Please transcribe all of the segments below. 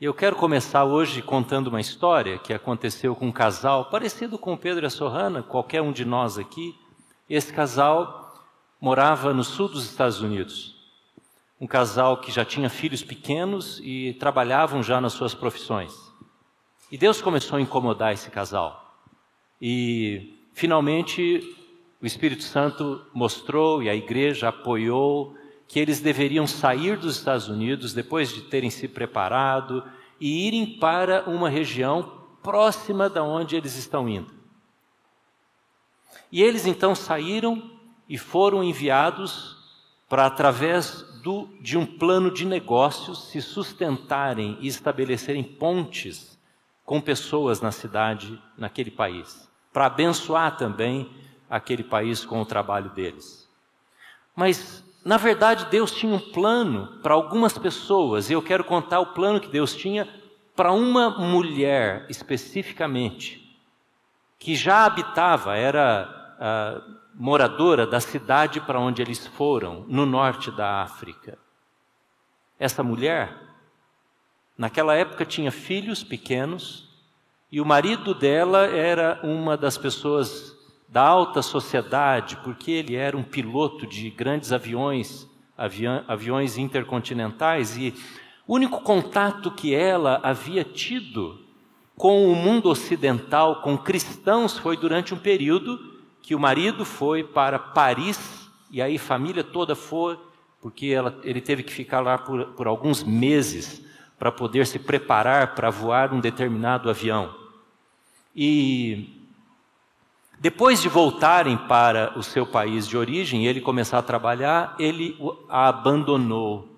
Eu quero começar hoje contando uma história que aconteceu com um casal parecido com o Pedro e a Sorrana, qualquer um de nós aqui. Esse casal morava no sul dos Estados Unidos. Um casal que já tinha filhos pequenos e trabalhavam já nas suas profissões. E Deus começou a incomodar esse casal. E finalmente o Espírito Santo mostrou e a igreja apoiou que eles deveriam sair dos Estados Unidos depois de terem se preparado e irem para uma região próxima da onde eles estão indo. E eles então saíram e foram enviados para, através do, de um plano de negócios, se sustentarem e estabelecerem pontes com pessoas na cidade, naquele país, para abençoar também aquele país com o trabalho deles. Mas, na verdade, Deus tinha um plano para algumas pessoas, e eu quero contar o plano que Deus tinha para uma mulher especificamente, que já habitava, era moradora da cidade para onde eles foram, no norte da África. Essa mulher, naquela época, tinha filhos pequenos, e o marido dela era uma das pessoas da alta sociedade, porque ele era um piloto de grandes aviões, aviões intercontinentais, e o único contato que ela havia tido com o mundo ocidental, com cristãos, foi durante um período que o marido foi para Paris, e aí a família toda foi, porque ela, ele teve que ficar lá por, por alguns meses para poder se preparar para voar um determinado avião. E depois de voltarem para o seu país de origem e ele começar a trabalhar, ele a abandonou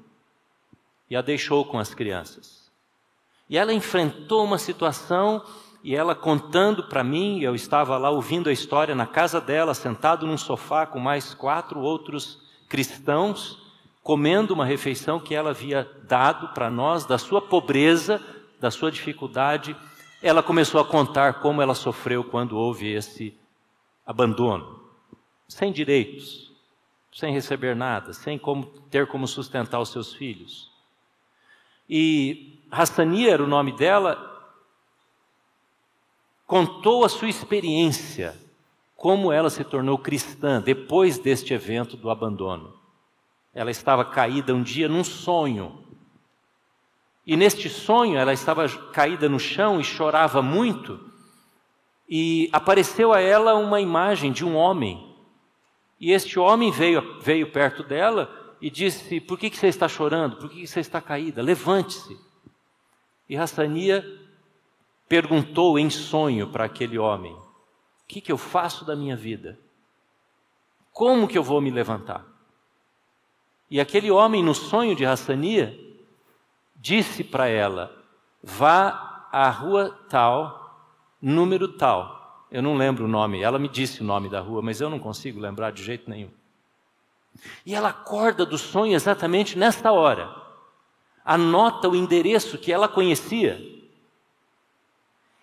e a deixou com as crianças. E ela enfrentou uma situação e ela contando para mim, eu estava lá ouvindo a história na casa dela, sentado num sofá com mais quatro outros cristãos, comendo uma refeição que ela havia dado para nós, da sua pobreza, da sua dificuldade. Ela começou a contar como ela sofreu quando houve esse abandono, sem direitos, sem receber nada, sem como, ter como sustentar os seus filhos. E Hassania era o nome dela, contou a sua experiência, como ela se tornou cristã depois deste evento do abandono. Ela estava caída um dia num sonho. E neste sonho ela estava caída no chão e chorava muito, e apareceu a ela uma imagem de um homem. E este homem veio, veio perto dela e disse: Por que, que você está chorando? Por que, que você está caída? Levante-se. E Hassania perguntou em sonho para aquele homem: O que, que eu faço da minha vida? Como que eu vou me levantar? E aquele homem, no sonho de Hassania, disse para ela: Vá à rua tal número tal. Eu não lembro o nome, ela me disse o nome da rua, mas eu não consigo lembrar de jeito nenhum. E ela acorda do sonho exatamente nesta hora. Anota o endereço que ela conhecia.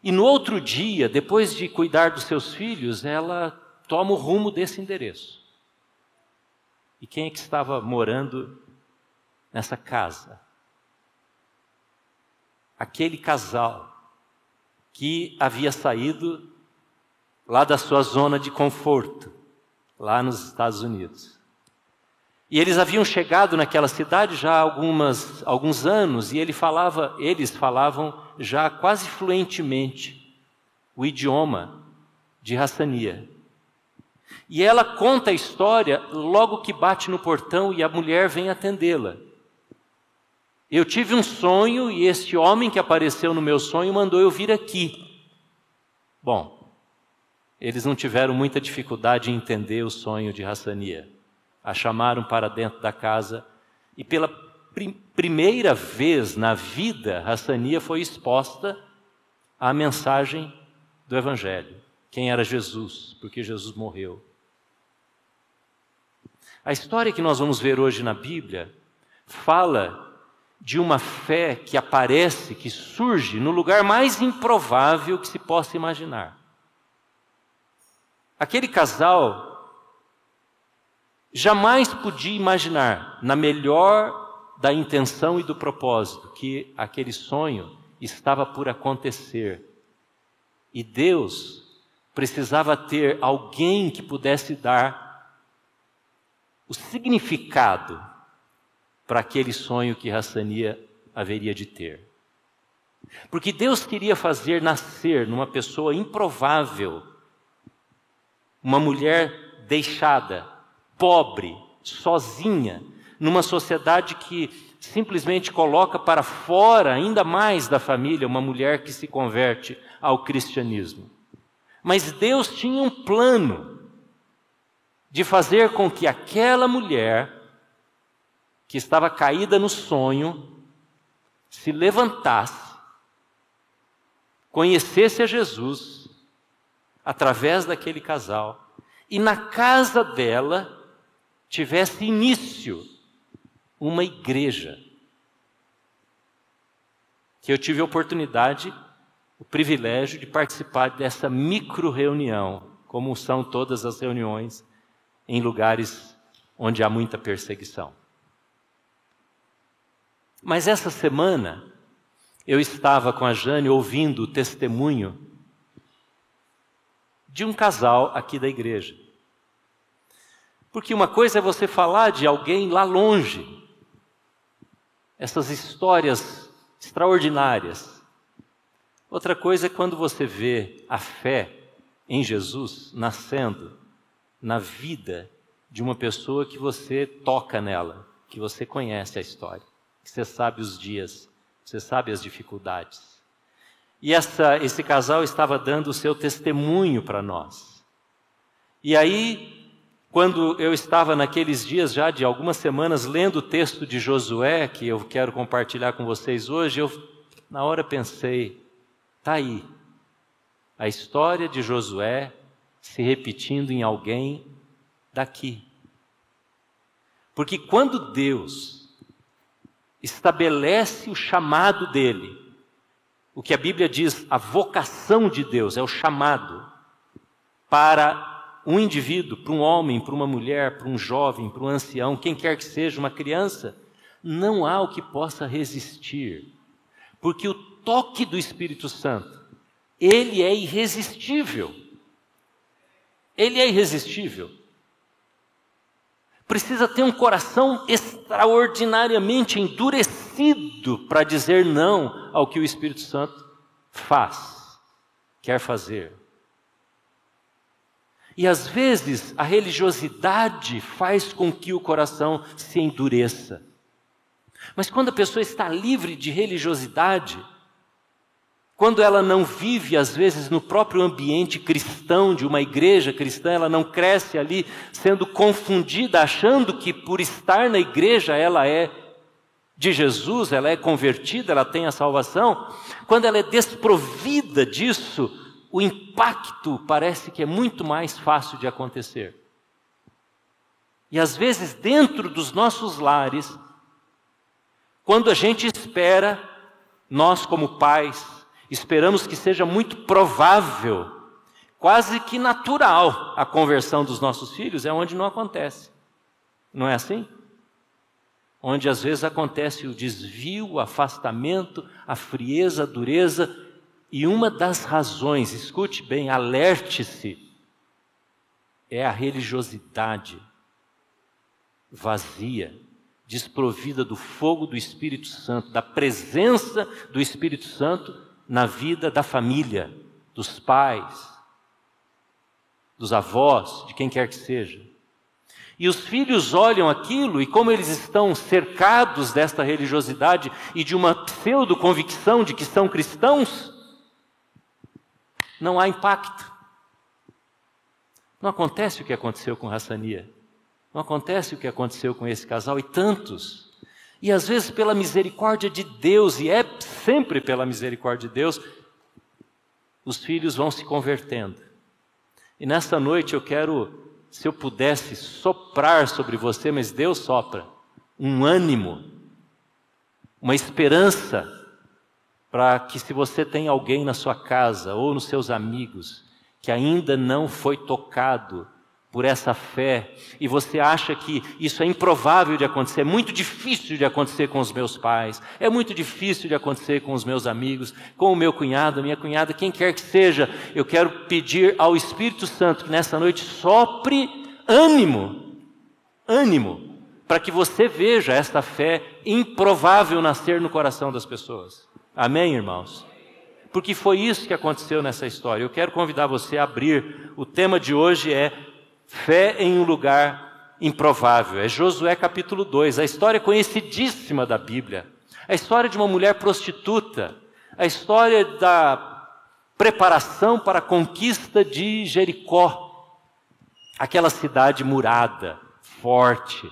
E no outro dia, depois de cuidar dos seus filhos, ela toma o rumo desse endereço. E quem é que estava morando nessa casa? Aquele casal que havia saído lá da sua zona de conforto, lá nos Estados Unidos. E eles haviam chegado naquela cidade já há algumas, alguns anos e ele falava, eles falavam já quase fluentemente o idioma de Hassania. E ela conta a história logo que bate no portão e a mulher vem atendê-la. Eu tive um sonho e este homem que apareceu no meu sonho mandou eu vir aqui. Bom, eles não tiveram muita dificuldade em entender o sonho de Hassania. A chamaram para dentro da casa e pela prim primeira vez na vida, Hassania foi exposta à mensagem do Evangelho. Quem era Jesus? Porque Jesus morreu. A história que nós vamos ver hoje na Bíblia fala de uma fé que aparece, que surge no lugar mais improvável que se possa imaginar. Aquele casal jamais podia imaginar, na melhor da intenção e do propósito, que aquele sonho estava por acontecer. E Deus precisava ter alguém que pudesse dar o significado para aquele sonho que Hassania haveria de ter. Porque Deus queria fazer nascer numa pessoa improvável, uma mulher deixada, pobre, sozinha, numa sociedade que simplesmente coloca para fora ainda mais da família uma mulher que se converte ao cristianismo. Mas Deus tinha um plano de fazer com que aquela mulher que estava caída no sonho se levantasse, conhecesse a Jesus através daquele casal e na casa dela tivesse início uma igreja. Que eu tive a oportunidade, o privilégio de participar dessa micro reunião, como são todas as reuniões em lugares onde há muita perseguição. Mas essa semana eu estava com a Jane ouvindo o testemunho de um casal aqui da igreja. Porque uma coisa é você falar de alguém lá longe, essas histórias extraordinárias. Outra coisa é quando você vê a fé em Jesus nascendo na vida de uma pessoa que você toca nela, que você conhece a história, você sabe os dias, você sabe as dificuldades. E essa, esse casal estava dando o seu testemunho para nós. E aí quando eu estava naqueles dias já de algumas semanas lendo o texto de Josué, que eu quero compartilhar com vocês hoje, eu na hora pensei, tá aí. A história de Josué se repetindo em alguém daqui. Porque quando Deus estabelece o chamado dele, o que a Bíblia diz, a vocação de Deus é o chamado para um indivíduo, para um homem, para uma mulher, para um jovem, para um ancião, quem quer que seja, uma criança, não há o que possa resistir. Porque o toque do Espírito Santo, ele é irresistível. Ele é irresistível. Precisa ter um coração extraordinariamente endurecido para dizer não ao que o Espírito Santo faz, quer fazer. E às vezes a religiosidade faz com que o coração se endureça. Mas quando a pessoa está livre de religiosidade, quando ela não vive, às vezes, no próprio ambiente cristão de uma igreja cristã, ela não cresce ali sendo confundida, achando que por estar na igreja ela é de Jesus, ela é convertida, ela tem a salvação. Quando ela é desprovida disso, o impacto parece que é muito mais fácil de acontecer. E às vezes, dentro dos nossos lares, quando a gente espera, nós como pais, esperamos que seja muito provável, quase que natural, a conversão dos nossos filhos, é onde não acontece. Não é assim? Onde às vezes acontece o desvio, o afastamento, a frieza, a dureza e uma das razões, escute bem, alerte-se, é a religiosidade vazia, desprovida do fogo do Espírito Santo, da presença do Espírito Santo na vida da família, dos pais, dos avós, de quem quer que seja. E os filhos olham aquilo e, como eles estão cercados desta religiosidade e de uma pseudo-convicção de que são cristãos, não há impacto. Não acontece o que aconteceu com Hassania. Não acontece o que aconteceu com esse casal e tantos. E às vezes, pela misericórdia de Deus, e é sempre pela misericórdia de Deus, os filhos vão se convertendo. E nesta noite eu quero, se eu pudesse, soprar sobre você, mas Deus sopra, um ânimo, uma esperança para que se você tem alguém na sua casa ou nos seus amigos que ainda não foi tocado por essa fé e você acha que isso é improvável de acontecer, é muito difícil de acontecer com os meus pais, é muito difícil de acontecer com os meus amigos, com o meu cunhado, a minha cunhada, quem quer que seja, eu quero pedir ao Espírito Santo que nessa noite sopre ânimo, ânimo, para que você veja esta fé improvável nascer no coração das pessoas. Amém, irmãos? Porque foi isso que aconteceu nessa história. Eu quero convidar você a abrir. O tema de hoje é Fé em um lugar improvável. É Josué capítulo 2, a história conhecidíssima da Bíblia. A história de uma mulher prostituta. A história da preparação para a conquista de Jericó. Aquela cidade murada, forte,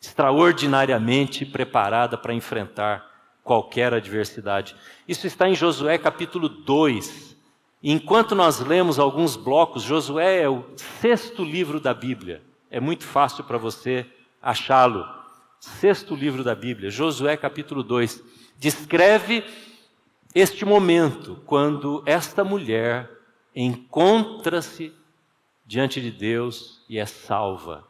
extraordinariamente preparada para enfrentar qualquer adversidade. Isso está em Josué capítulo 2. Enquanto nós lemos alguns blocos, Josué é o sexto livro da Bíblia. É muito fácil para você achá-lo. Sexto livro da Bíblia, Josué capítulo 2, descreve este momento quando esta mulher encontra-se diante de Deus e é salva.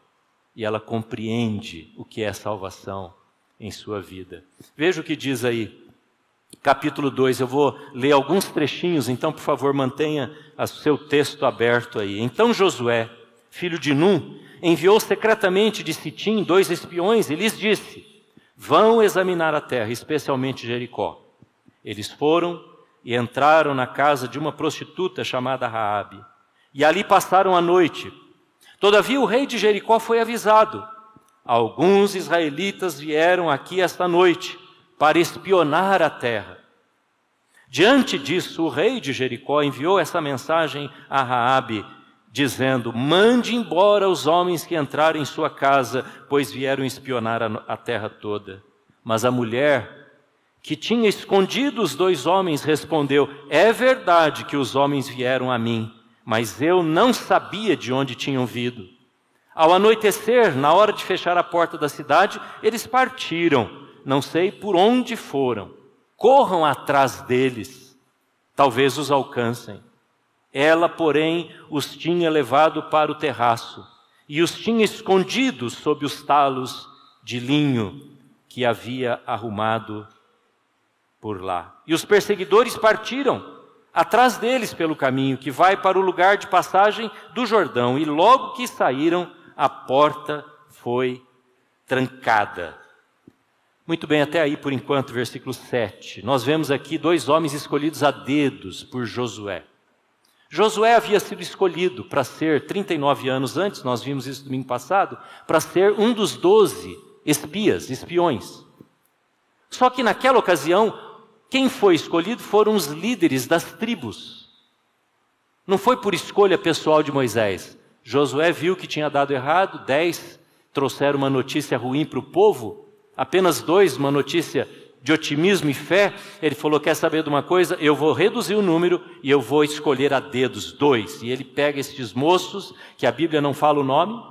E ela compreende o que é salvação em sua vida. Veja o que diz aí capítulo 2. Eu vou ler alguns trechinhos, então, por favor, mantenha o seu texto aberto aí. Então Josué, filho de Num, enviou secretamente de Sitim dois espiões e lhes disse: Vão examinar a terra, especialmente Jericó. Eles foram e entraram na casa de uma prostituta chamada Raabe. E ali passaram a noite. Todavia o rei de Jericó foi avisado. Alguns israelitas vieram aqui esta noite para espionar a terra. Diante disso, o rei de Jericó enviou essa mensagem a Raabe, dizendo: Mande embora os homens que entraram em sua casa, pois vieram espionar a, terra toda. Mas a mulher que tinha escondido os dois homens respondeu: É verdade que os homens vieram a mim, mas eu não sabia de onde tinham vindo. Ao anoitecer, na hora de fechar a porta da cidade, eles partiram não sei por onde foram. Corram atrás deles, talvez os alcancem. Ela, porém, os tinha levado para o terraço e os tinha escondidos sob os talos de linho que havia arrumado por lá. E os perseguidores partiram atrás deles pelo caminho que vai para o lugar de passagem do Jordão, e logo que saíram, a porta foi trancada. Muito bem, até aí por enquanto, versículo 7. Nós vemos aqui dois homens escolhidos a dedos por Josué. Josué havia sido escolhido para ser, 39 anos antes, nós vimos isso domingo passado, para ser um dos doze espias, espiões. Só que naquela ocasião, quem foi escolhido foram os líderes das tribos. Não foi por escolha pessoal de Moisés. Josué viu que tinha dado errado, dez trouxeram uma notícia ruim para o povo, apenas dois, uma notícia de otimismo e fé, ele falou: Quer saber de uma coisa? Eu vou reduzir o número e eu vou escolher a dedos dois. E ele pega estes moços, que a Bíblia não fala o nome,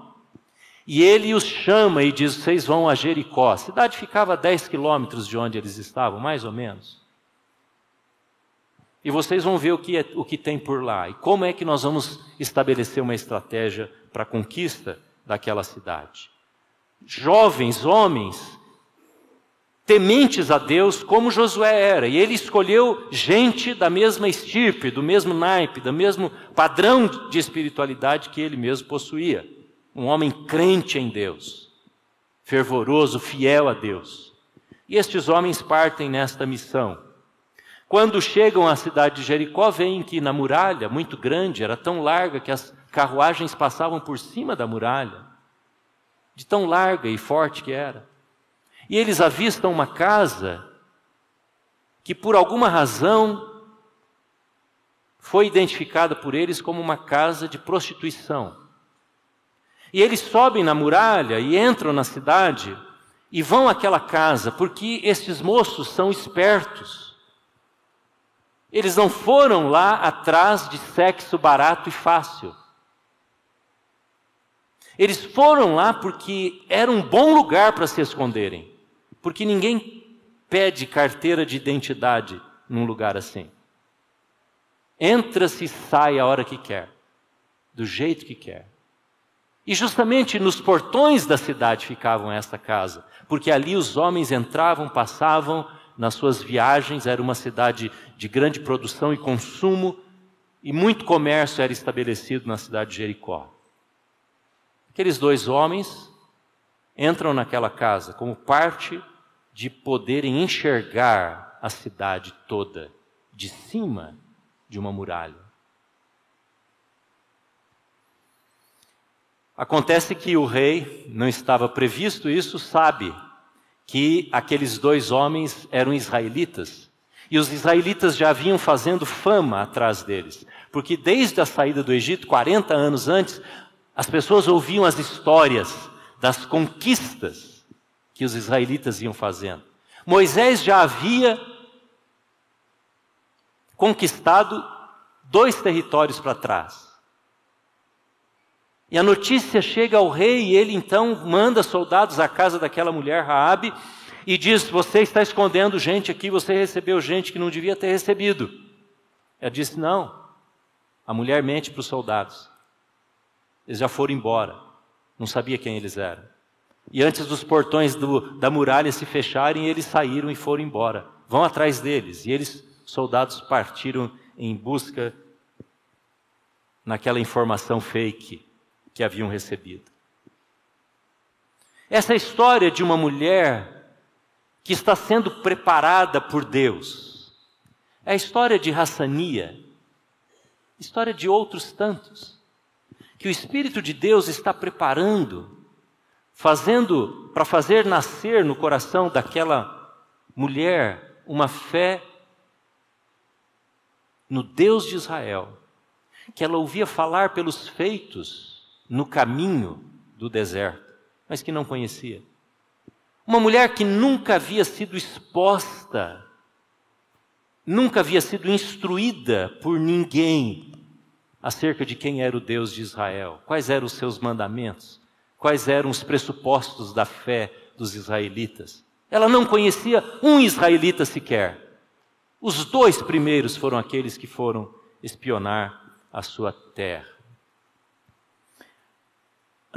e ele os chama e diz: Vocês vão a Jericó. A cidade ficava a 10 quilômetros de onde eles estavam, mais ou menos. E vocês vão ver o que, é, o que tem por lá e como é que nós vamos estabelecer uma estratégia para a conquista daquela cidade. Jovens, homens, tementes a Deus como Josué era, e ele escolheu gente da mesma estirpe, do mesmo naipe, do mesmo padrão de espiritualidade que ele mesmo possuía. Um homem crente em Deus, fervoroso, fiel a Deus. E estes homens partem nesta missão. Quando chegam à cidade de Jericó, veem que na muralha, muito grande, era tão larga que as carruagens passavam por cima da muralha, de tão larga e forte que era. E eles avistam uma casa que, por alguma razão, foi identificada por eles como uma casa de prostituição. E eles sobem na muralha e entram na cidade e vão àquela casa, porque esses moços são espertos. Eles não foram lá atrás de sexo barato e fácil. Eles foram lá porque era um bom lugar para se esconderem. Porque ninguém pede carteira de identidade num lugar assim. Entra-se e sai a hora que quer, do jeito que quer. E justamente nos portões da cidade ficavam esta casa, porque ali os homens entravam, passavam nas suas viagens, era uma cidade de grande produção e consumo, e muito comércio era estabelecido na cidade de Jericó. Aqueles dois homens entram naquela casa como parte de poderem enxergar a cidade toda de cima de uma muralha. Acontece que o rei, não estava previsto isso, sabe que aqueles dois homens eram israelitas. E os israelitas já vinham fazendo fama atrás deles. Porque desde a saída do Egito, 40 anos antes, as pessoas ouviam as histórias das conquistas que os israelitas iam fazendo. Moisés já havia conquistado dois territórios para trás. E a notícia chega ao rei e ele então manda soldados à casa daquela mulher Raabe e diz: "Você está escondendo gente aqui, você recebeu gente que não devia ter recebido". Ela disse: "Não. A mulher mente para os soldados. Eles já foram embora. Não sabia quem eles eram. E antes dos portões do, da muralha se fecharem, eles saíram e foram embora. Vão atrás deles. E eles, soldados, partiram em busca naquela informação fake que haviam recebido. Essa história de uma mulher que está sendo preparada por Deus. É a história de Hassania, história de outros tantos, que o Espírito de Deus está preparando, fazendo para fazer nascer no coração daquela mulher uma fé no Deus de Israel, que ela ouvia falar pelos feitos no caminho do deserto, mas que não conhecia. Uma mulher que nunca havia sido exposta, nunca havia sido instruída por ninguém acerca de quem era o Deus de Israel, quais eram os seus mandamentos, quais eram os pressupostos da fé dos israelitas. Ela não conhecia um israelita sequer. Os dois primeiros foram aqueles que foram espionar a sua terra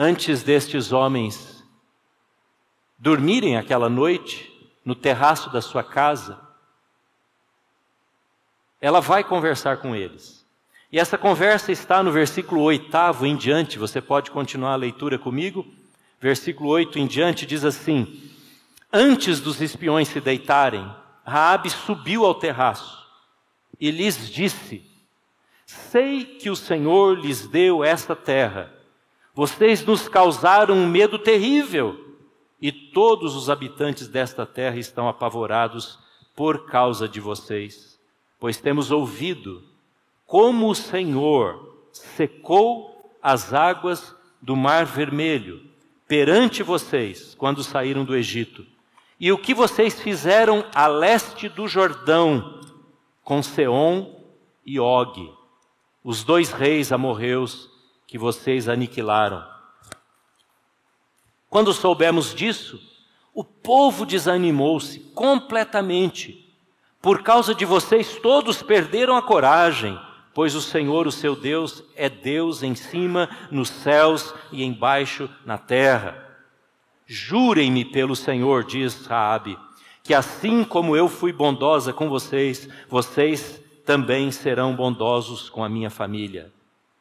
antes destes homens dormirem aquela noite no terraço da sua casa, ela vai conversar com eles. E essa conversa está no versículo oitavo em diante, você pode continuar a leitura comigo? Versículo 8 em diante diz assim: Antes dos espiões se deitarem, Raabe subiu ao terraço e lhes disse: Sei que o Senhor lhes deu esta terra vocês nos causaram um medo terrível, e todos os habitantes desta terra estão apavorados por causa de vocês, pois temos ouvido como o Senhor secou as águas do Mar Vermelho perante vocês quando saíram do Egito, e o que vocês fizeram a leste do Jordão com Seom e Og, os dois reis amorreus que vocês aniquilaram. Quando soubemos disso, o povo desanimou-se completamente. Por causa de vocês, todos perderam a coragem, pois o Senhor, o seu Deus, é Deus em cima, nos céus e embaixo na terra. Jurem-me pelo Senhor, diz Raabe, que assim como eu fui bondosa com vocês, vocês também serão bondosos com a minha família.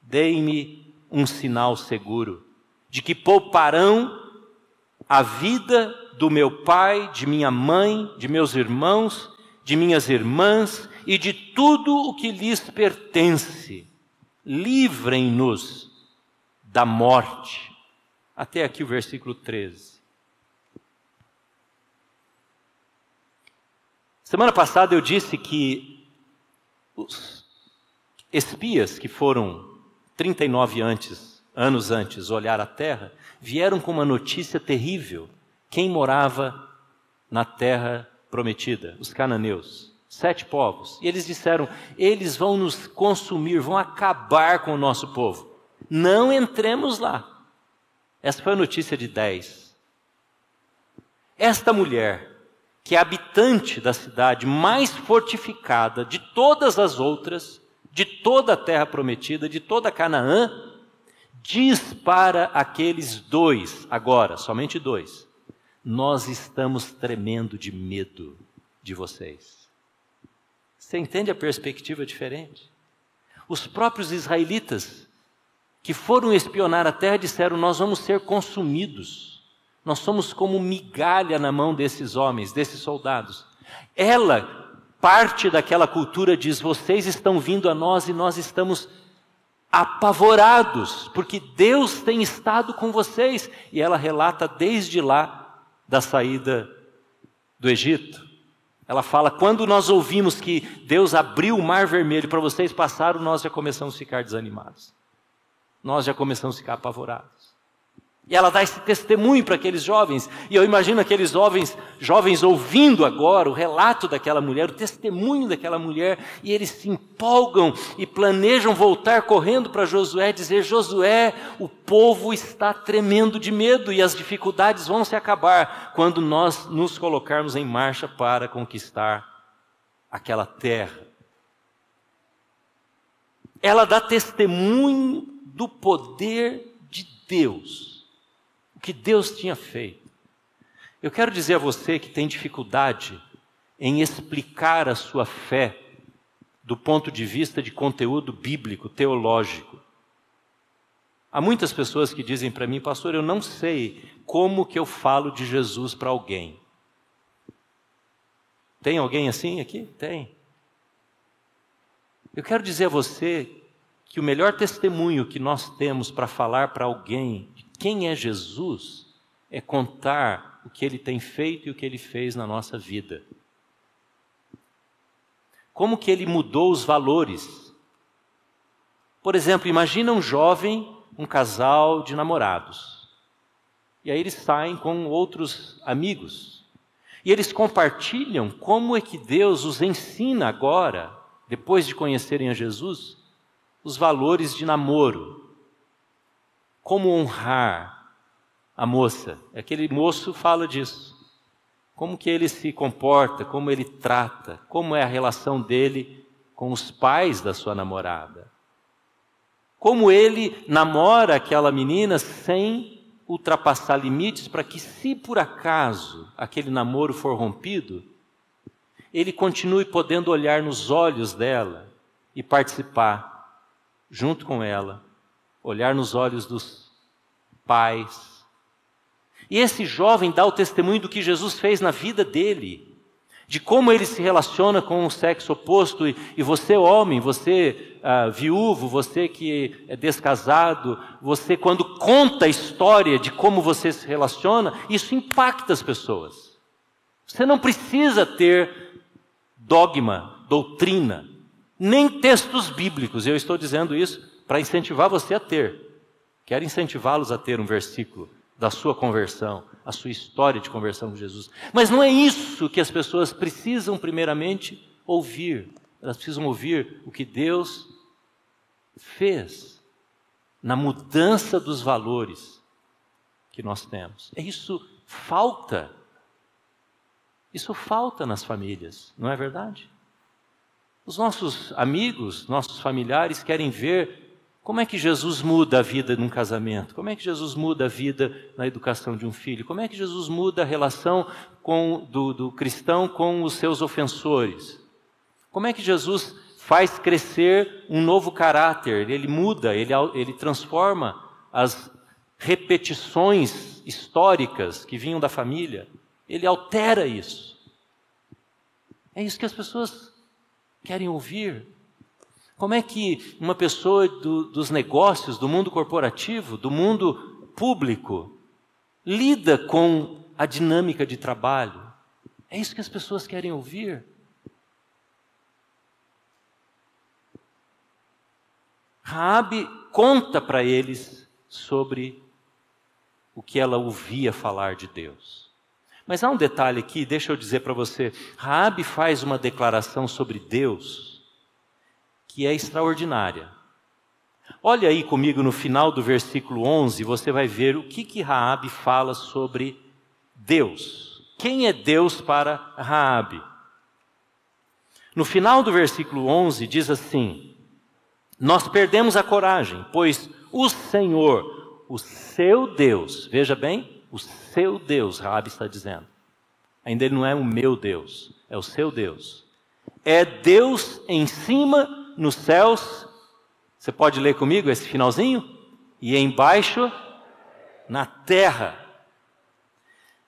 Deem-me um sinal seguro de que pouparão a vida do meu pai, de minha mãe, de meus irmãos, de minhas irmãs e de tudo o que lhes pertence. Livrem-nos da morte. Até aqui o versículo 13. Semana passada eu disse que os espias que foram 39 antes, anos antes, olhar a terra, vieram com uma notícia terrível. Quem morava na terra prometida? Os cananeus. Sete povos. E eles disseram: eles vão nos consumir, vão acabar com o nosso povo. Não entremos lá. Essa foi a notícia de dez. Esta mulher, que é habitante da cidade mais fortificada de todas as outras, de toda a terra prometida, de toda Canaã, diz para aqueles dois, agora, somente dois: Nós estamos tremendo de medo de vocês. Você entende a perspectiva diferente? Os próprios israelitas que foram espionar a terra disseram: Nós vamos ser consumidos. Nós somos como migalha na mão desses homens, desses soldados. Ela, parte daquela cultura, diz: Vocês estão vindo a nós e nós estamos apavorados, porque Deus tem estado com vocês. E ela relata desde lá da saída do Egito. Ela fala: quando nós ouvimos que Deus abriu o mar vermelho para vocês passaram, nós já começamos a ficar desanimados. Nós já começamos a ficar apavorados. E ela dá esse testemunho para aqueles jovens. E eu imagino aqueles jovens, jovens ouvindo agora o relato daquela mulher, o testemunho daquela mulher, e eles se empolgam e planejam voltar correndo para Josué dizer: Josué, o povo está tremendo de medo e as dificuldades vão se acabar quando nós nos colocarmos em marcha para conquistar aquela terra. Ela dá testemunho do poder de Deus o que Deus tinha feito. Eu quero dizer a você que tem dificuldade em explicar a sua fé do ponto de vista de conteúdo bíblico, teológico. Há muitas pessoas que dizem para mim, pastor, eu não sei como que eu falo de Jesus para alguém. Tem alguém assim aqui? Tem. Eu quero dizer a você que o melhor testemunho que nós temos para falar para alguém quem é Jesus é contar o que ele tem feito e o que ele fez na nossa vida. Como que ele mudou os valores? Por exemplo, imagina um jovem, um casal de namorados. E aí eles saem com outros amigos. E eles compartilham como é que Deus os ensina agora, depois de conhecerem a Jesus, os valores de namoro, como honrar a moça. Aquele moço fala disso. Como que ele se comporta, como ele trata, como é a relação dele com os pais da sua namorada. Como ele namora aquela menina sem ultrapassar limites para que, se por acaso aquele namoro for rompido, ele continue podendo olhar nos olhos dela e participar junto com ela olhar nos olhos dos pais. E esse jovem dá o testemunho do que Jesus fez na vida dele, de como ele se relaciona com o sexo oposto. E, e você, homem, você ah, viúvo, você que é descasado, você, quando conta a história de como você se relaciona, isso impacta as pessoas. Você não precisa ter dogma, doutrina, nem textos bíblicos, eu estou dizendo isso para incentivar você a ter. Quero incentivá-los a ter um versículo da sua conversão, a sua história de conversão com Jesus. Mas não é isso que as pessoas precisam, primeiramente, ouvir. Elas precisam ouvir o que Deus fez na mudança dos valores que nós temos. É isso falta. Isso falta nas famílias, não é verdade? Os nossos amigos, nossos familiares querem ver como é que Jesus muda a vida num casamento? Como é que Jesus muda a vida na educação de um filho? Como é que Jesus muda a relação com, do, do cristão com os seus ofensores? Como é que Jesus faz crescer um novo caráter? Ele muda, ele, ele transforma as repetições históricas que vinham da família. Ele altera isso. É isso que as pessoas querem ouvir. Como é que uma pessoa do, dos negócios, do mundo corporativo, do mundo público, lida com a dinâmica de trabalho? É isso que as pessoas querem ouvir. Raabe conta para eles sobre o que ela ouvia falar de Deus. Mas há um detalhe aqui, deixa eu dizer para você. Raabe faz uma declaração sobre Deus que é extraordinária. Olha aí comigo no final do versículo 11, você vai ver o que que Raabe fala sobre Deus. Quem é Deus para Raabe? No final do versículo 11 diz assim: Nós perdemos a coragem, pois o Senhor, o seu Deus, veja bem, o seu Deus, Rabi está dizendo. Ainda ele não é o meu Deus, é o seu Deus. É Deus em cima nos céus. Você pode ler comigo esse finalzinho? E embaixo na terra.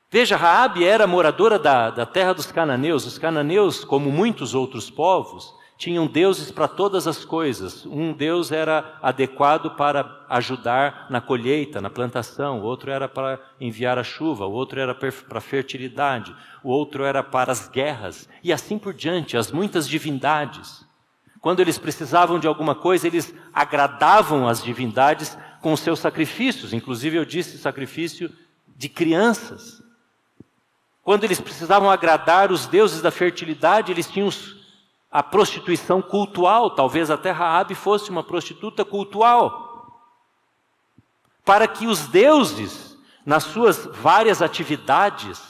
Veja, Raabe era moradora da, da terra dos cananeus. Os cananeus, como muitos outros povos, tinham deuses para todas as coisas. Um deus era adequado para ajudar na colheita, na plantação, outro era para enviar a chuva, o outro era para a fertilidade, o outro era para as guerras, e assim por diante, as muitas divindades. Quando eles precisavam de alguma coisa, eles agradavam as divindades com seus sacrifícios, inclusive eu disse sacrifício de crianças. Quando eles precisavam agradar os deuses da fertilidade, eles tinham a prostituição cultual, talvez até Raabe fosse uma prostituta cultual, para que os deuses, nas suas várias atividades,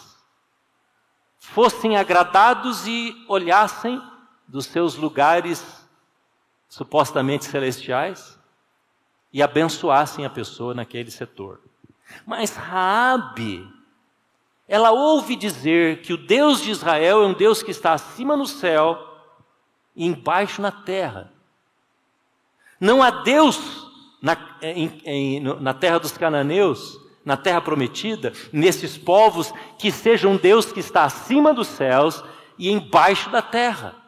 fossem agradados e olhassem dos seus lugares supostamente celestiais e abençoassem a pessoa naquele setor. Mas Raabe, ela ouve dizer que o Deus de Israel é um Deus que está acima no céu e embaixo na terra. Não há Deus na, em, em, na terra dos cananeus, na terra prometida, nesses povos que seja um Deus que está acima dos céus e embaixo da terra.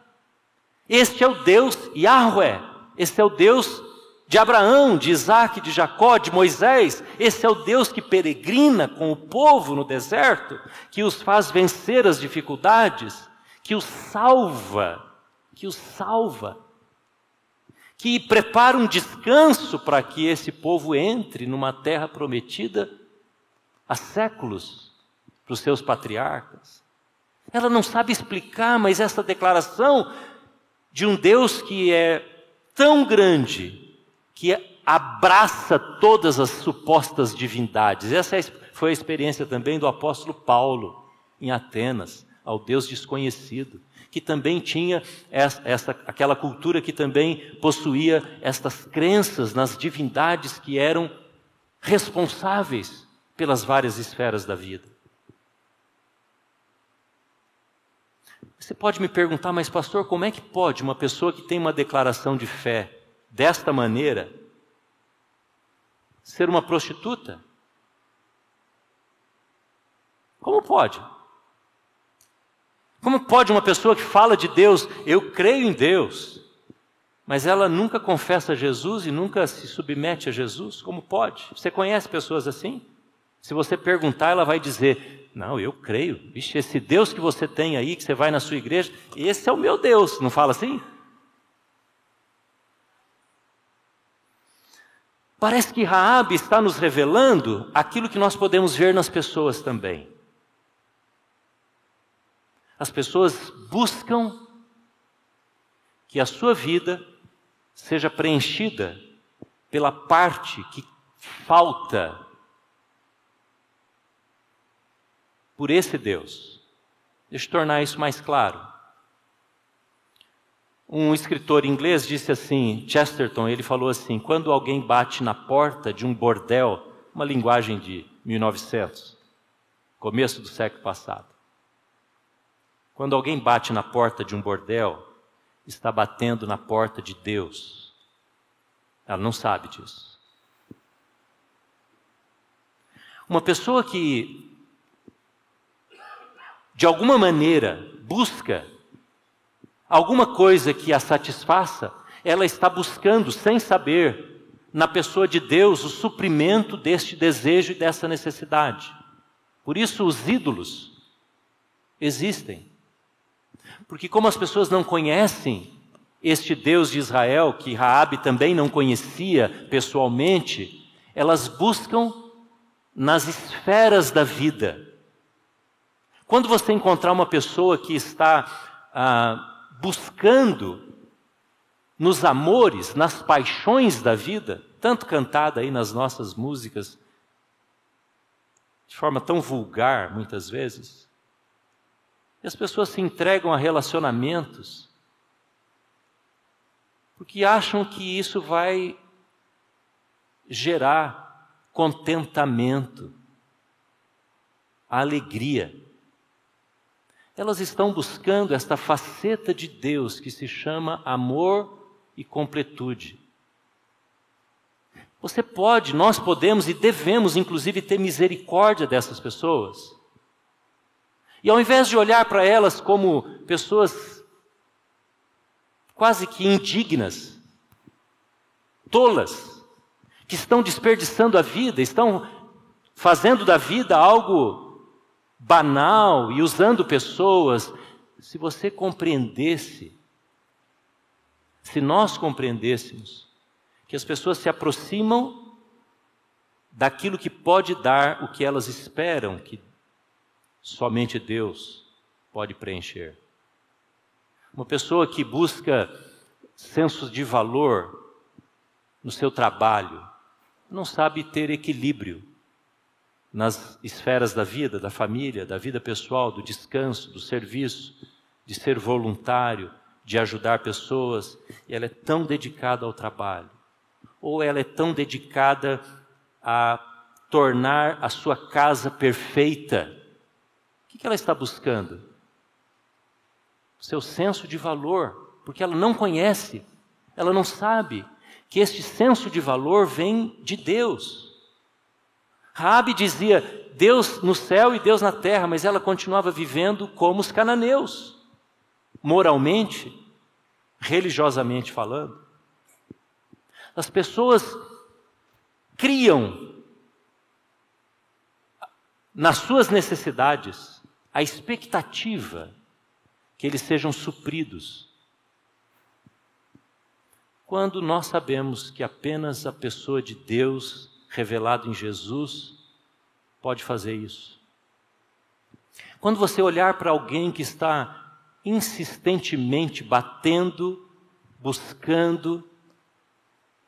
Este é o Deus Yahweh, este é o Deus de Abraão, de Isaac, de Jacó, de Moisés. Esse é o Deus que peregrina com o povo no deserto, que os faz vencer as dificuldades, que os salva que os salva, que prepara um descanso para que esse povo entre numa terra prometida há séculos para os seus patriarcas. Ela não sabe explicar, mas essa declaração de um Deus que é tão grande, que abraça todas as supostas divindades. Essa foi a experiência também do apóstolo Paulo em Atenas, ao Deus desconhecido que também tinha essa, essa, aquela cultura que também possuía estas crenças nas divindades que eram responsáveis pelas várias esferas da vida. Você pode me perguntar, mas pastor, como é que pode uma pessoa que tem uma declaração de fé desta maneira ser uma prostituta? Como pode? Como pode uma pessoa que fala de Deus, eu creio em Deus, mas ela nunca confessa Jesus e nunca se submete a Jesus? Como pode? Você conhece pessoas assim? Se você perguntar, ela vai dizer: Não, eu creio. Vixe, esse Deus que você tem aí, que você vai na sua igreja, esse é o meu Deus. Não fala assim? Parece que Raabe está nos revelando aquilo que nós podemos ver nas pessoas também. As pessoas buscam que a sua vida seja preenchida pela parte que falta por esse Deus. Deixa eu tornar isso mais claro. Um escritor inglês disse assim, Chesterton, ele falou assim: quando alguém bate na porta de um bordel, uma linguagem de 1900, começo do século passado, quando alguém bate na porta de um bordel, está batendo na porta de Deus. Ela não sabe disso. Uma pessoa que, de alguma maneira, busca alguma coisa que a satisfaça, ela está buscando, sem saber, na pessoa de Deus, o suprimento deste desejo e dessa necessidade. Por isso, os ídolos existem. Porque como as pessoas não conhecem este Deus de Israel, que Raabe também não conhecia pessoalmente, elas buscam nas esferas da vida. Quando você encontrar uma pessoa que está ah, buscando nos amores, nas paixões da vida, tanto cantada aí nas nossas músicas, de forma tão vulgar muitas vezes, e as pessoas se entregam a relacionamentos porque acham que isso vai gerar contentamento, alegria. Elas estão buscando esta faceta de Deus que se chama amor e completude. Você pode, nós podemos e devemos, inclusive, ter misericórdia dessas pessoas. E ao invés de olhar para elas como pessoas quase que indignas, tolas, que estão desperdiçando a vida, estão fazendo da vida algo banal e usando pessoas, se você compreendesse, se nós compreendêssemos que as pessoas se aproximam daquilo que pode dar o que elas esperam que somente Deus pode preencher. Uma pessoa que busca sensos de valor no seu trabalho não sabe ter equilíbrio nas esferas da vida, da família, da vida pessoal, do descanso, do serviço, de ser voluntário, de ajudar pessoas, e ela é tão dedicada ao trabalho ou ela é tão dedicada a tornar a sua casa perfeita? O que ela está buscando? Seu senso de valor, porque ela não conhece, ela não sabe que este senso de valor vem de Deus. Rabi dizia Deus no céu e Deus na terra, mas ela continuava vivendo como os cananeus, moralmente, religiosamente falando. As pessoas criam nas suas necessidades a expectativa que eles sejam supridos. Quando nós sabemos que apenas a pessoa de Deus, revelado em Jesus, pode fazer isso. Quando você olhar para alguém que está insistentemente batendo, buscando,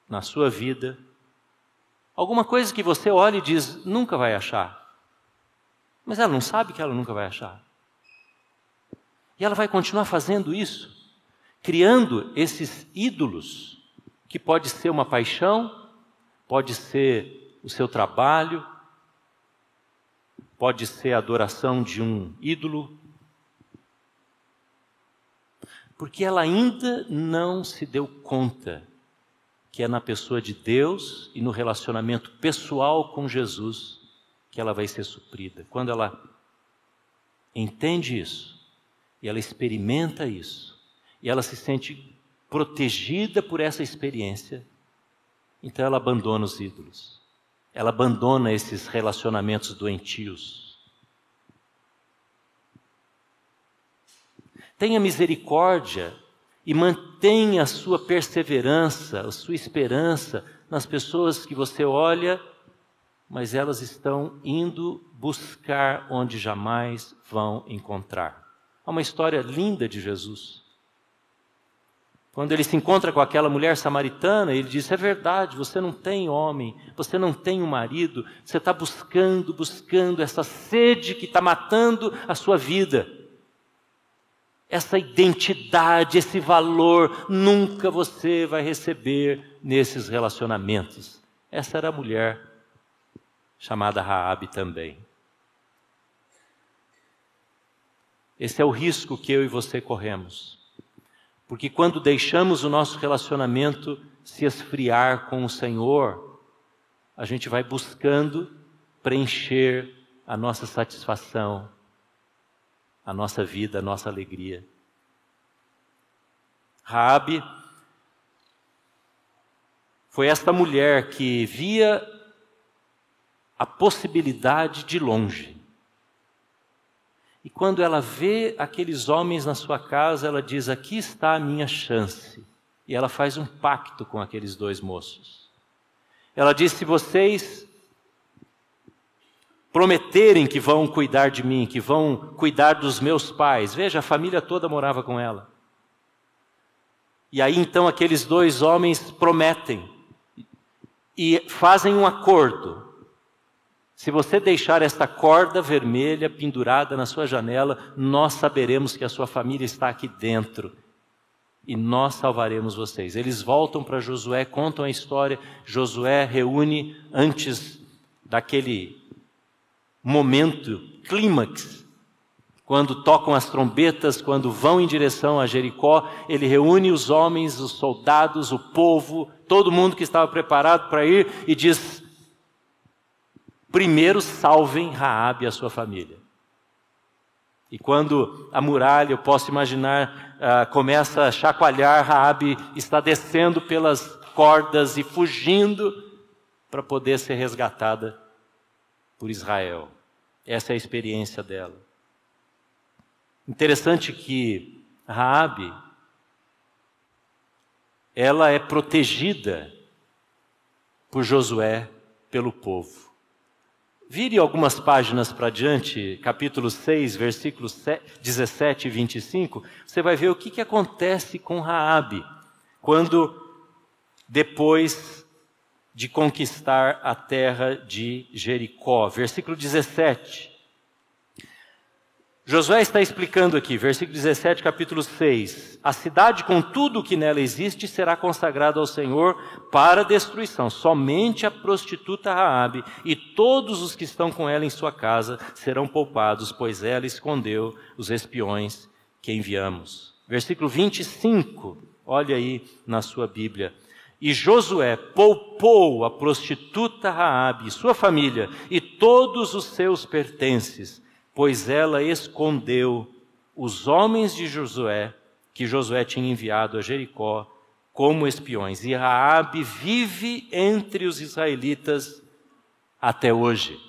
na sua vida, alguma coisa que você olha e diz, nunca vai achar. Mas ela não sabe que ela nunca vai achar. E ela vai continuar fazendo isso, criando esses ídolos, que pode ser uma paixão, pode ser o seu trabalho, pode ser a adoração de um ídolo, porque ela ainda não se deu conta que é na pessoa de Deus e no relacionamento pessoal com Jesus que ela vai ser suprida. Quando ela entende isso, e ela experimenta isso, e ela se sente protegida por essa experiência, então ela abandona os ídolos. Ela abandona esses relacionamentos doentios. Tenha misericórdia e mantenha a sua perseverança, a sua esperança nas pessoas que você olha, mas elas estão indo buscar onde jamais vão encontrar. Há uma história linda de Jesus. Quando ele se encontra com aquela mulher samaritana, ele diz: É verdade, você não tem homem, você não tem um marido, você está buscando, buscando essa sede que está matando a sua vida essa identidade, esse valor, nunca você vai receber nesses relacionamentos. Essa era a mulher chamada Raabe também. Esse é o risco que eu e você corremos. Porque quando deixamos o nosso relacionamento se esfriar com o Senhor, a gente vai buscando preencher a nossa satisfação a nossa vida, a nossa alegria. Raabe foi esta mulher que via a possibilidade de longe. E quando ela vê aqueles homens na sua casa, ela diz: Aqui está a minha chance. E ela faz um pacto com aqueles dois moços. Ela diz: Se vocês prometerem que vão cuidar de mim, que vão cuidar dos meus pais. Veja, a família toda morava com ela. E aí então aqueles dois homens prometem e fazem um acordo. Se você deixar esta corda vermelha pendurada na sua janela, nós saberemos que a sua família está aqui dentro. e nós salvaremos vocês. Eles voltam para Josué, contam a história. Josué reúne antes daquele momento clímax, quando tocam as trombetas, quando vão em direção a Jericó, ele reúne os homens, os soldados, o povo, todo mundo que estava preparado para ir e diz: primeiro salvem Raabe e a sua família. E quando a muralha, eu posso imaginar, uh, começa a chacoalhar, Raabe está descendo pelas cordas e fugindo para poder ser resgatada por Israel. Essa é a experiência dela. Interessante que Raabe ela é protegida por Josué pelo povo. Vire algumas páginas para diante, capítulo 6, versículos 17 e 25, você vai ver o que, que acontece com Raabe quando depois de conquistar a terra de Jericó. Versículo 17. Josué está explicando aqui, versículo 17, capítulo 6. A cidade com tudo o que nela existe será consagrada ao Senhor para destruição. Somente a prostituta Raabe e todos os que estão com ela em sua casa serão poupados, pois ela escondeu os espiões que enviamos. Versículo 25. Olha aí na sua Bíblia. E Josué poupou a prostituta Raabe, sua família e todos os seus pertences pois ela escondeu os homens de Josué, que Josué tinha enviado a Jericó, como espiões. E Raabe vive entre os israelitas até hoje.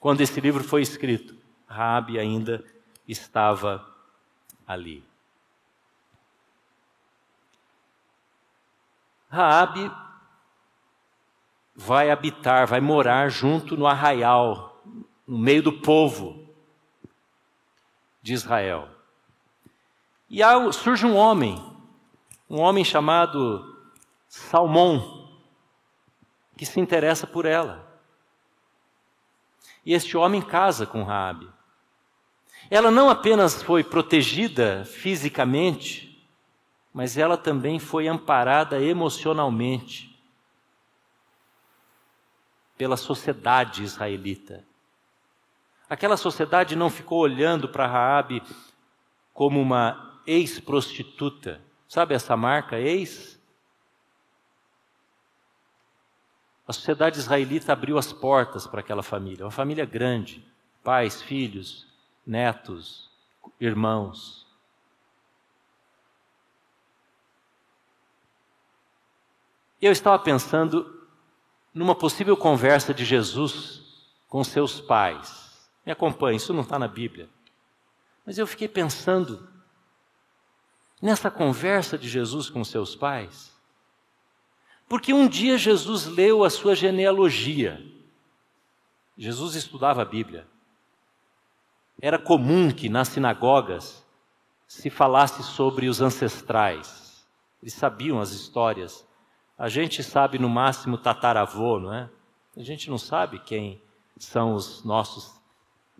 Quando esse livro foi escrito, Raabe ainda estava ali. Raabe vai habitar, vai morar junto no arraial, no meio do povo de Israel. E há, surge um homem, um homem chamado Salmão, que se interessa por ela. E este homem casa com Raabe. Ela não apenas foi protegida fisicamente, mas ela também foi amparada emocionalmente pela sociedade israelita. Aquela sociedade não ficou olhando para Raabe como uma ex-prostituta. Sabe essa marca ex? A sociedade israelita abriu as portas para aquela família, uma família grande, pais, filhos, netos, irmãos. Eu estava pensando numa possível conversa de Jesus com seus pais. Me acompanhe, isso não está na Bíblia. Mas eu fiquei pensando nessa conversa de Jesus com seus pais. Porque um dia Jesus leu a sua genealogia. Jesus estudava a Bíblia. Era comum que nas sinagogas se falasse sobre os ancestrais. Eles sabiam as histórias. A gente sabe no máximo tataravô, não é? A gente não sabe quem são os nossos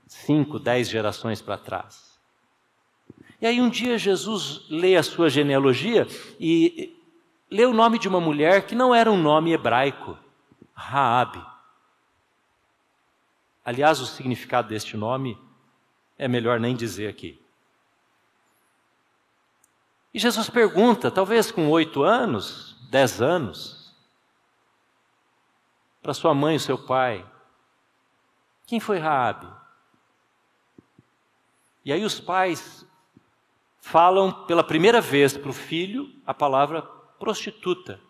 cinco, dez gerações para trás. E aí um dia Jesus lê a sua genealogia e lê o nome de uma mulher que não era um nome hebraico, Raabe. Aliás, o significado deste nome é melhor nem dizer aqui. E Jesus pergunta, talvez com oito anos, dez anos, para sua mãe e seu pai, quem foi Raabe? E aí os pais falam pela primeira vez para o filho a palavra prostituta.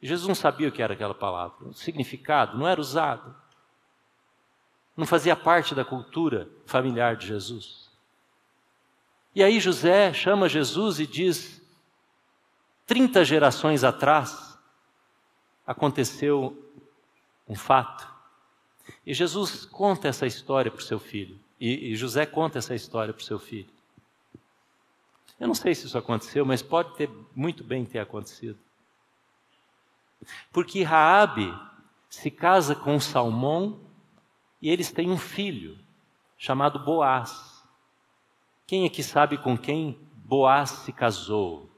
Jesus não sabia o que era aquela palavra, o significado, não era usado. Não fazia parte da cultura familiar de Jesus. E aí José chama Jesus e diz: 30 gerações atrás aconteceu um fato. E Jesus conta essa história para o seu filho. E, e José conta essa história para o seu filho. Eu não sei se isso aconteceu, mas pode ter muito bem ter acontecido. Porque Raabe se casa com Salmão e eles têm um filho chamado Boaz. Quem é que sabe com quem Boaz se casou?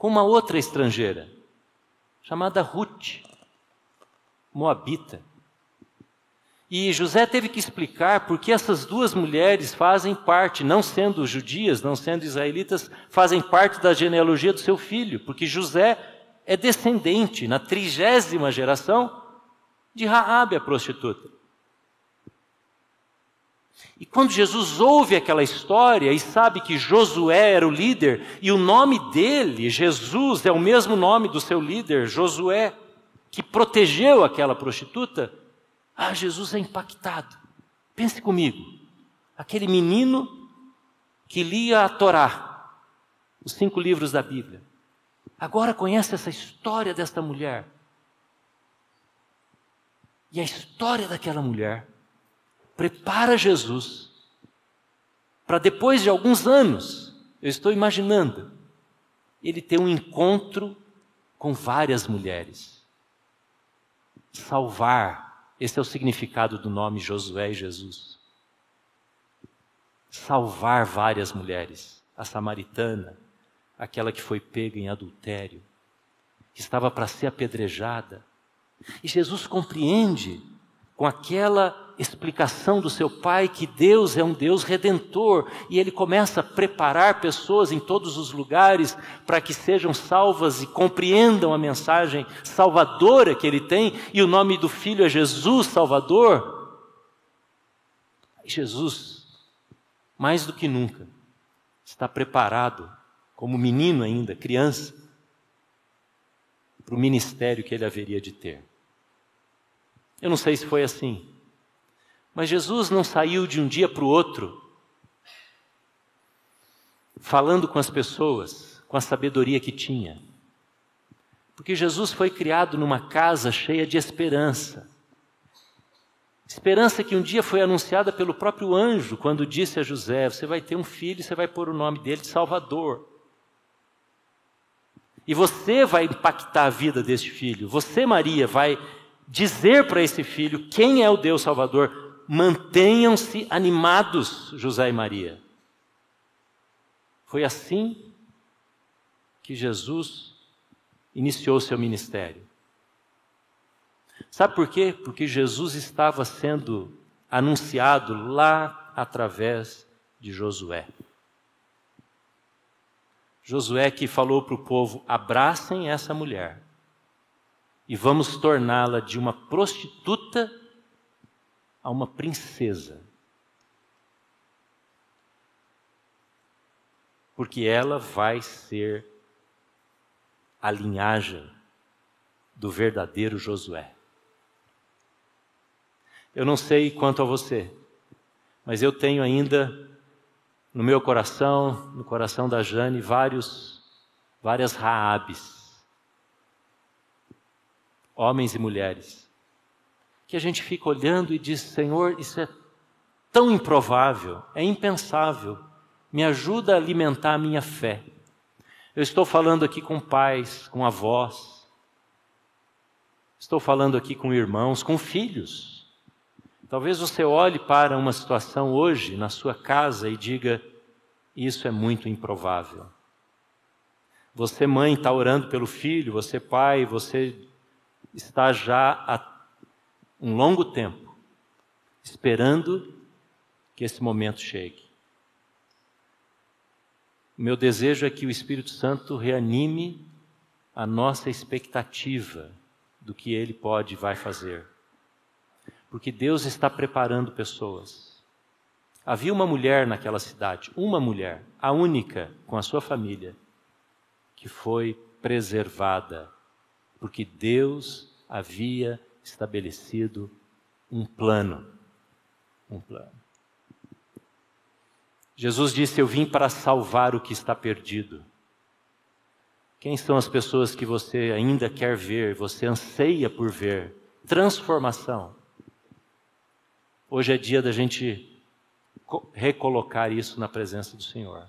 com uma outra estrangeira, chamada Ruth, moabita. E José teve que explicar por que essas duas mulheres fazem parte, não sendo judias, não sendo israelitas, fazem parte da genealogia do seu filho, porque José é descendente, na trigésima geração, de Raabe, a prostituta. E quando Jesus ouve aquela história e sabe que Josué era o líder, e o nome dele, Jesus, é o mesmo nome do seu líder, Josué, que protegeu aquela prostituta, ah, Jesus é impactado. Pense comigo. Aquele menino que lia a Torá, os cinco livros da Bíblia, agora conhece essa história desta mulher. E a história daquela mulher prepara Jesus para depois de alguns anos, eu estou imaginando, ele ter um encontro com várias mulheres. Salvar esse é o significado do nome Josué e Jesus. Salvar várias mulheres. A samaritana, aquela que foi pega em adultério, que estava para ser apedrejada. E Jesus compreende com aquela explicação do seu pai que Deus é um Deus redentor e ele começa a preparar pessoas em todos os lugares para que sejam salvas e compreendam a mensagem salvadora que ele tem e o nome do filho é Jesus Salvador. Jesus, mais do que nunca, está preparado, como menino ainda, criança, para o ministério que ele haveria de ter. Eu não sei se foi assim. Mas Jesus não saiu de um dia para o outro falando com as pessoas com a sabedoria que tinha. Porque Jesus foi criado numa casa cheia de esperança. Esperança que um dia foi anunciada pelo próprio anjo, quando disse a José: Você vai ter um filho e você vai pôr o nome dele de Salvador. E você vai impactar a vida deste filho. Você, Maria, vai dizer para esse filho quem é o Deus Salvador mantenham-se animados, José e Maria. Foi assim que Jesus iniciou seu ministério. Sabe por quê? Porque Jesus estava sendo anunciado lá através de Josué. Josué que falou para o povo: abracem essa mulher e vamos torná-la de uma prostituta a uma princesa. Porque ela vai ser a linhagem do verdadeiro Josué. Eu não sei quanto a você, mas eu tenho ainda no meu coração, no coração da Jane, vários, várias Raabes, homens e mulheres, que a gente fica olhando e diz: Senhor, isso é tão improvável, é impensável, me ajuda a alimentar a minha fé. Eu estou falando aqui com pais, com avós, estou falando aqui com irmãos, com filhos. Talvez você olhe para uma situação hoje na sua casa e diga: Isso é muito improvável. Você, mãe, está orando pelo filho, você, pai, você está já há um longo tempo, esperando que esse momento chegue. O meu desejo é que o Espírito Santo reanime a nossa expectativa do que ele pode e vai fazer. Porque Deus está preparando pessoas. Havia uma mulher naquela cidade, uma mulher, a única com a sua família, que foi preservada, porque Deus havia estabelecido um plano. Um plano. Jesus disse: Eu vim para salvar o que está perdido. Quem são as pessoas que você ainda quer ver, você anseia por ver? Transformação. Hoje é dia da gente recolocar isso na presença do Senhor.